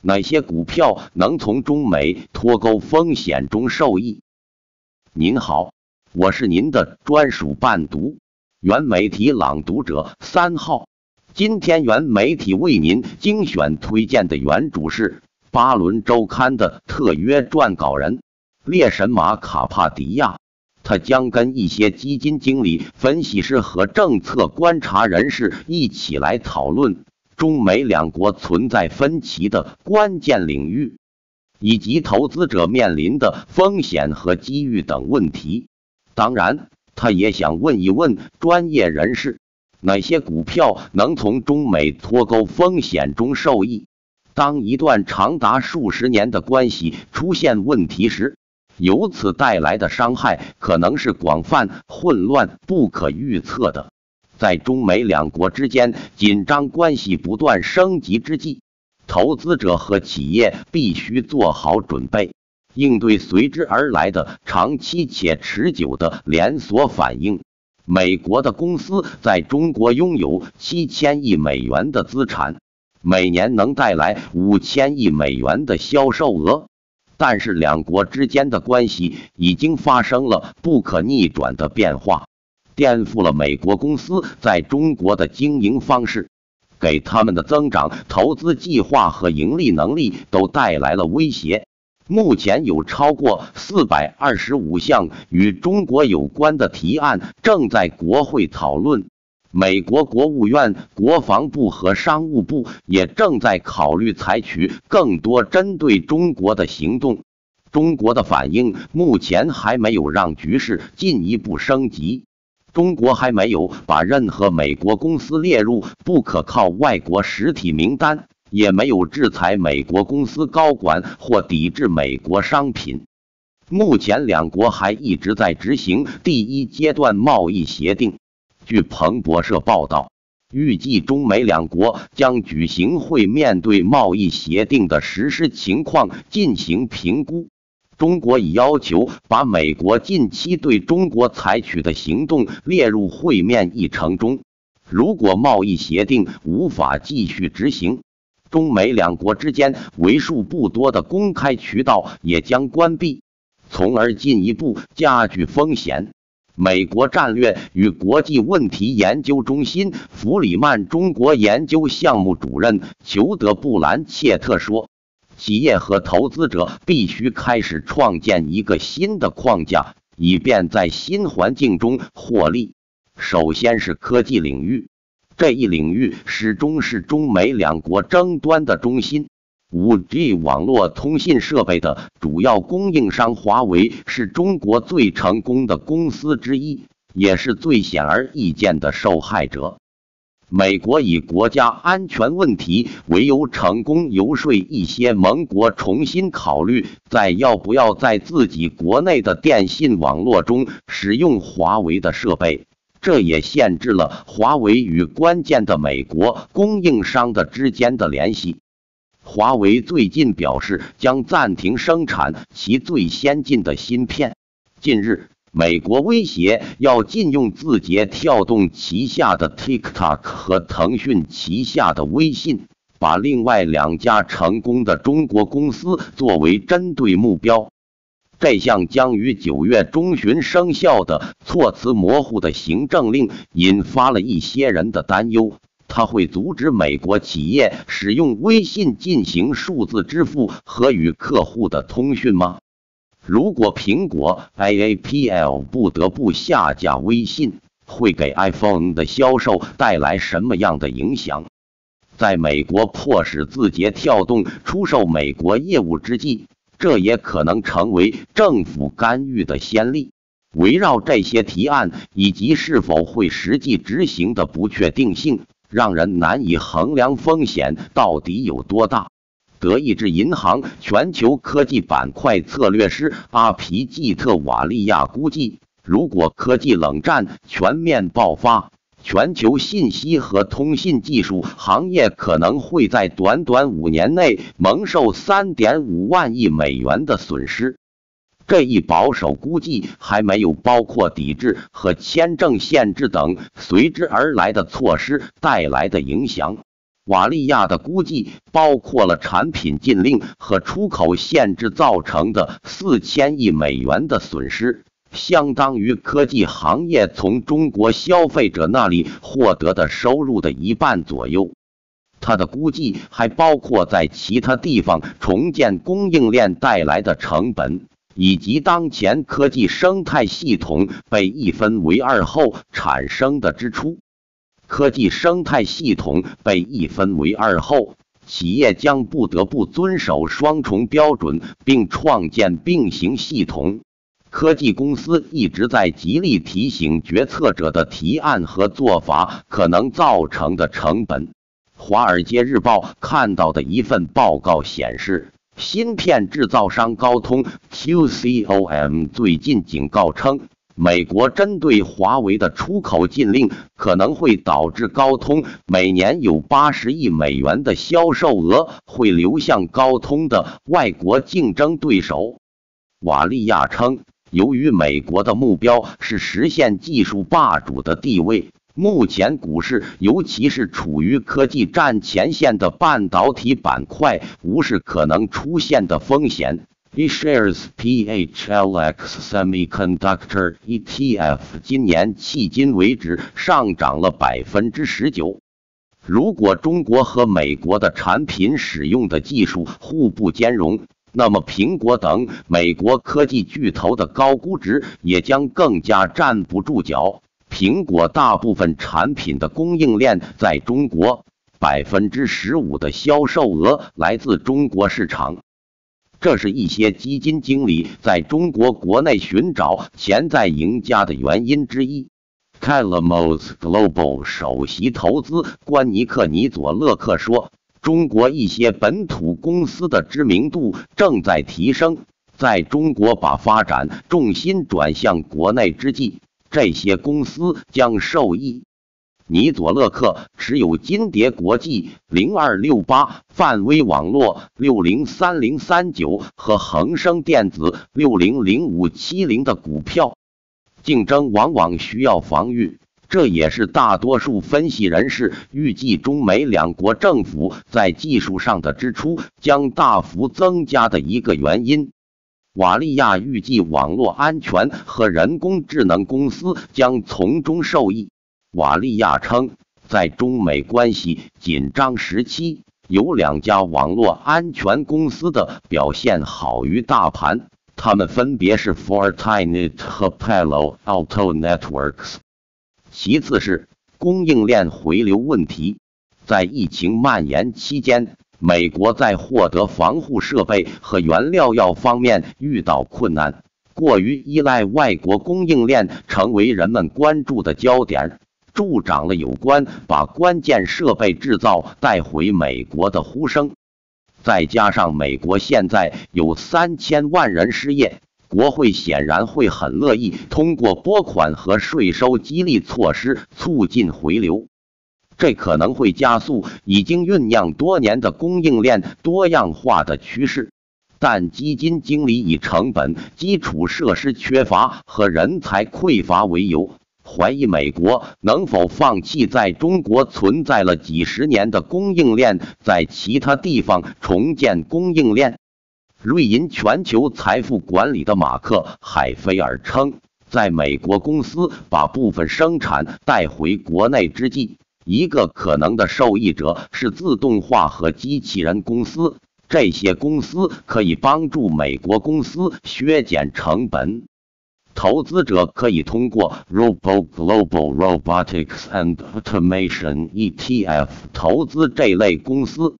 哪些股票能从中美脱钩风险中受益？您好，我是您的专属伴读，原媒体朗读者三号。今天原媒体为您精选推荐的原主是《巴伦周刊》的特约撰稿人列神马卡帕迪亚。他将跟一些基金经理、分析师和政策观察人士一起来讨论中美两国存在分歧的关键领域，以及投资者面临的风险和机遇等问题。当然，他也想问一问专业人士，哪些股票能从中美脱钩风险中受益？当一段长达数十年的关系出现问题时。由此带来的伤害可能是广泛、混乱、不可预测的。在中美两国之间紧张关系不断升级之际，投资者和企业必须做好准备，应对随之而来的长期且持久的连锁反应。美国的公司在中国拥有七千亿美元的资产，每年能带来五千亿美元的销售额。但是，两国之间的关系已经发生了不可逆转的变化，颠覆了美国公司在中国的经营方式，给他们的增长、投资计划和盈利能力都带来了威胁。目前有超过四百二十五项与中国有关的提案正在国会讨论。美国国务院、国防部和商务部也正在考虑采取更多针对中国的行动。中国的反应目前还没有让局势进一步升级。中国还没有把任何美国公司列入不可靠外国实体名单，也没有制裁美国公司高管或抵制美国商品。目前，两国还一直在执行第一阶段贸易协定。据彭博社报道，预计中美两国将举行会，面对贸易协定的实施情况进行评估。中国已要求把美国近期对中国采取的行动列入会面议程中。如果贸易协定无法继续执行，中美两国之间为数不多的公开渠道也将关闭，从而进一步加剧风险。美国战略与国际问题研究中心弗里曼中国研究项目主任裘德·布兰切特说：“企业和投资者必须开始创建一个新的框架，以便在新环境中获利。首先是科技领域，这一领域始终是中美两国争端的中心。”五 G 网络通信设备的主要供应商华为是中国最成功的公司之一，也是最显而易见的受害者。美国以国家安全问题为由，成功游说一些盟国重新考虑在要不要在自己国内的电信网络中使用华为的设备，这也限制了华为与关键的美国供应商的之间的联系。华为最近表示将暂停生产其最先进的芯片。近日，美国威胁要禁用字节跳动旗下的 TikTok 和腾讯旗下的微信，把另外两家成功的中国公司作为针对目标。这项将于九月中旬生效的措辞模糊的行政令，引发了一些人的担忧。他会阻止美国企业使用微信进行数字支付和与客户的通讯吗？如果苹果 AAPL 不得不下架微信，会给 iPhone 的销售带来什么样的影响？在美国迫使字节跳动出售美国业务之际，这也可能成为政府干预的先例。围绕这些提案以及是否会实际执行的不确定性。让人难以衡量风险到底有多大。德意志银行全球科技板块策略师阿皮季特瓦利亚估计，如果科技冷战全面爆发，全球信息和通信技术行业可能会在短短五年内蒙受三点五万亿美元的损失。这一保守估计还没有包括抵制和签证限制等随之而来的措施带来的影响。瓦利亚的估计包括了产品禁令和出口限制造成的四千亿美元的损失，相当于科技行业从中国消费者那里获得的收入的一半左右。他的估计还包括在其他地方重建供应链带来的成本，以及当前科技生态系统被一分为二后产生的支出。科技生态系统被一分为二后，企业将不得不遵守双重标准，并创建并行系统。科技公司一直在极力提醒决策者的提案和做法可能造成的成本。《华尔街日报》看到的一份报告显示，芯片制造商高通 （QCOM） 最近警告称，美国针对华为的出口禁令可能会导致高通每年有八十亿美元的销售额会流向高通的外国竞争对手。瓦利亚称，由于美国的目标是实现技术霸主的地位。目前股市，尤其是处于科技战前线的半导体板块，无视可能出现的风险。eShares PHLX Semiconductor ETF 今年迄今为止上涨了百分之十九。如果中国和美国的产品使用的技术互不兼容，那么苹果等美国科技巨头的高估值也将更加站不住脚。苹果大部分产品的供应链在中国，百分之十五的销售额来自中国市场。这是一些基金经理在中国国内寻找潜在赢家的原因之一。Calamos Global 首席投资官尼克尼佐勒克说：“中国一些本土公司的知名度正在提升，在中国把发展重心转向国内之际。”这些公司将受益。尼佐勒克持有金蝶国际零二六八、泛威网络六零三零三九和恒生电子六零零五七零的股票。竞争往往需要防御，这也是大多数分析人士预计中美两国政府在技术上的支出将大幅增加的一个原因。瓦利亚预计，网络安全和人工智能公司将从中受益。瓦利亚称，在中美关系紧张时期，有两家网络安全公司的表现好于大盘，他们分别是 Fortinet 和 Palo Alto Networks。其次是供应链回流问题，在疫情蔓延期间。美国在获得防护设备和原料药方面遇到困难，过于依赖外国供应链成为人们关注的焦点，助长了有关把关键设备制造带回美国的呼声。再加上美国现在有三千万人失业，国会显然会很乐意通过拨款和税收激励措施促进回流。这可能会加速已经酝酿多年的供应链多样化的趋势，但基金经理以成本、基础设施缺乏和人才匮乏为由，怀疑美国能否放弃在中国存在了几十年的供应链，在其他地方重建供应链。瑞银全球财富管理的马克·海菲尔称，在美国公司把部分生产带回国内之际。一个可能的受益者是自动化和机器人公司，这些公司可以帮助美国公司削减成本。投资者可以通过 Robo Global Robotics and Automation ETF 投资这类公司。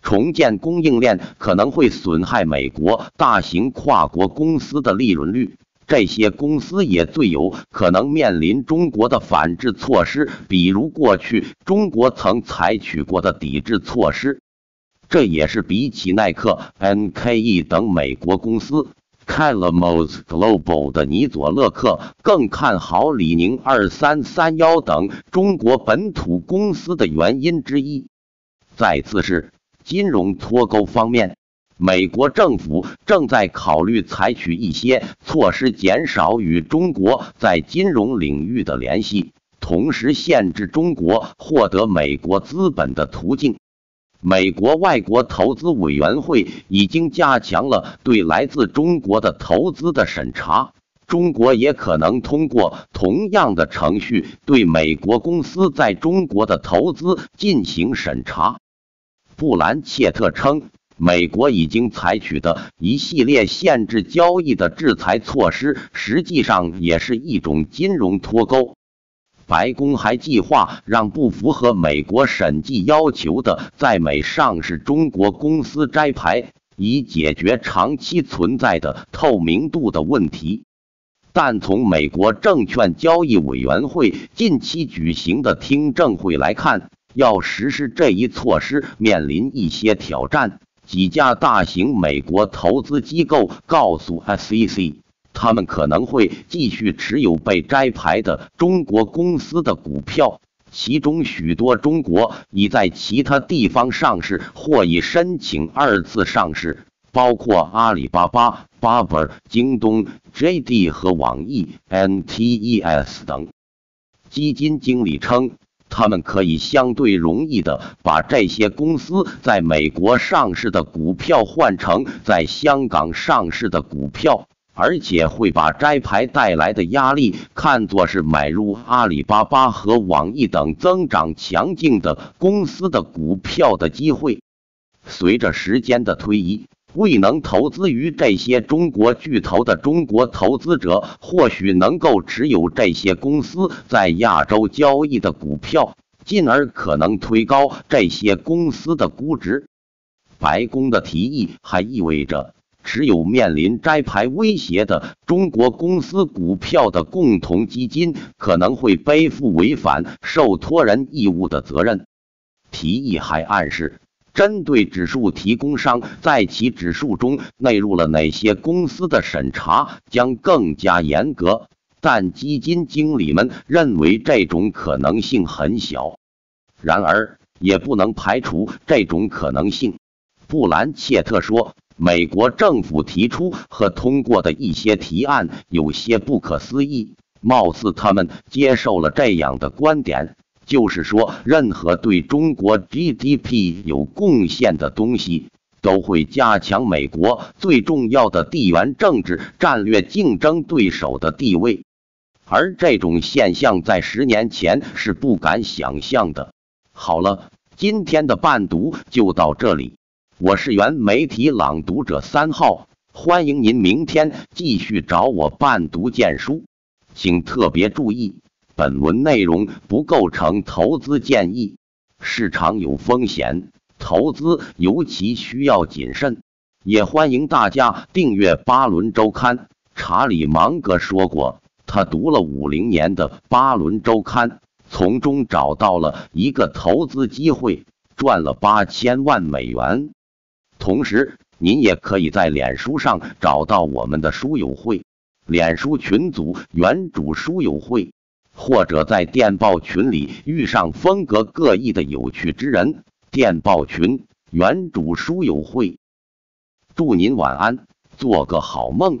重建供应链可能会损害美国大型跨国公司的利润率。这些公司也最有可能面临中国的反制措施，比如过去中国曾采取过的抵制措施。这也是比起耐克、NKE 等美国公司，Calamos Global 的尼佐勒克更看好李宁、二三三幺等中国本土公司的原因之一。再次是金融脱钩方面。美国政府正在考虑采取一些措施，减少与中国在金融领域的联系，同时限制中国获得美国资本的途径。美国外国投资委员会已经加强了对来自中国的投资的审查。中国也可能通过同样的程序对美国公司在中国的投资进行审查。布兰切特称，美国已经采取的一系列限制交易的制裁措施，实际上也是一种金融脱钩。白宫还计划让不符合美国审计要求的在美上市中国公司摘牌，以解决长期存在的透明度的问题。但从美国证券交易委员会近期举行的听证会来看，要实施这一措施面临一些挑战。几家大型美国投资机构告诉 SEC。他们可能会继续持有被摘牌的中国公司的股票，其中许多中国已在其他地方上市或已申请二次上市，包括阿里巴巴、巴本、京东、JD 和网易 NTES 等。基金经理称，他们可以相对容易的把这些公司在美国上市的股票换成在香港上市的股票。而且会把摘牌带来的压力看作是买入阿里巴巴和网易等增长强劲的公司的股票的机会。随着时间的推移，未能投资于这些中国巨头的中国投资者，或许能够持有这些公司在亚洲交易的股票，进而可能推高这些公司的估值。白宫的提议还意味着。持有面临摘牌威胁的中国公司股票的共同基金可能会背负违反受托人义务的责任。提议还暗示，针对指数提供商在其指数中内入了哪些公司的审查将更加严格，但基金经理们认为这种可能性很小。然而，也不能排除这种可能性。布兰切特说。美国政府提出和通过的一些提案有些不可思议，貌似他们接受了这样的观点，就是说，任何对中国 GDP 有贡献的东西都会加强美国最重要的地缘政治战略竞争对手的地位，而这种现象在十年前是不敢想象的。好了，今天的伴读就到这里。我是原媒体朗读者三号，欢迎您明天继续找我伴读荐书，请特别注意，本文内容不构成投资建议，市场有风险，投资尤其需要谨慎。也欢迎大家订阅巴伦周刊。查理芒格说过，他读了五零年的巴伦周刊，从中找到了一个投资机会，赚了八千万美元。同时，您也可以在脸书上找到我们的书友会，脸书群组原主书友会，或者在电报群里遇上风格各异的有趣之人，电报群原主书友会。祝您晚安，做个好梦。